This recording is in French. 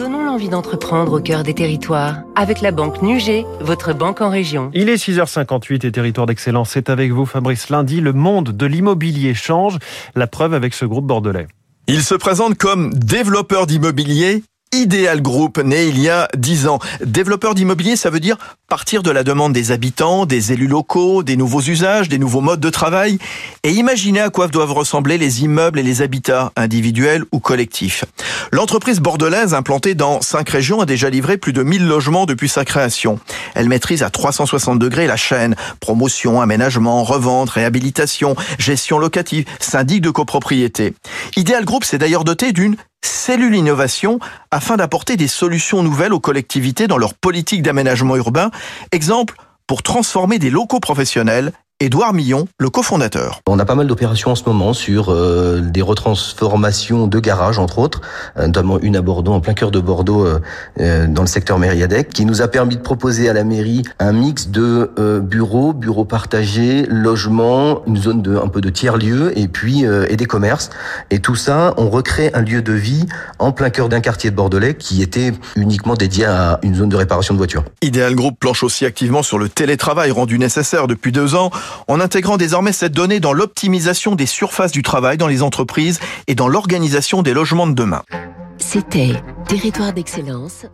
Donnons l'envie d'entreprendre au cœur des territoires. Avec la banque Nugé, votre banque en région. Il est 6h58 et Territoire d'Excellence, c'est avec vous Fabrice Lundi. Le monde de l'immobilier change. La preuve avec ce groupe bordelais. Il se présente comme développeur d'immobilier Ideal Group, né il y a 10 ans. Développeur d'immobilier, ça veut dire partir de la demande des habitants, des élus locaux, des nouveaux usages, des nouveaux modes de travail, et imaginer à quoi doivent ressembler les immeubles et les habitats, individuels ou collectifs. L'entreprise bordelaise, implantée dans 5 régions, a déjà livré plus de 1000 logements depuis sa création. Elle maîtrise à 360 degrés la chaîne, promotion, aménagement, revente, réhabilitation, gestion locative, syndic de copropriété. Ideal Group s'est d'ailleurs doté d'une Cellule Innovation afin d'apporter des solutions nouvelles aux collectivités dans leur politique d'aménagement urbain. Exemple, pour transformer des locaux professionnels Édouard Millon, le cofondateur. On a pas mal d'opérations en ce moment sur euh, des retransformations de garages, entre autres, euh, notamment une à Bordeaux, en plein cœur de Bordeaux, euh, dans le secteur Mériadec, qui nous a permis de proposer à la mairie un mix de bureaux, bureaux partagés, logements, une zone de un peu de tiers lieux et puis et des commerces. Et tout ça, on recrée un lieu de vie en plein cœur d'un quartier de Bordelais qui était uniquement dédié à une zone de réparation de voitures. Ideal Group planche aussi activement sur le télétravail rendu nécessaire depuis deux ans en intégrant désormais cette donnée dans l'optimisation des surfaces du travail dans les entreprises et dans l'organisation des logements de demain. C'était Territoire d'excellence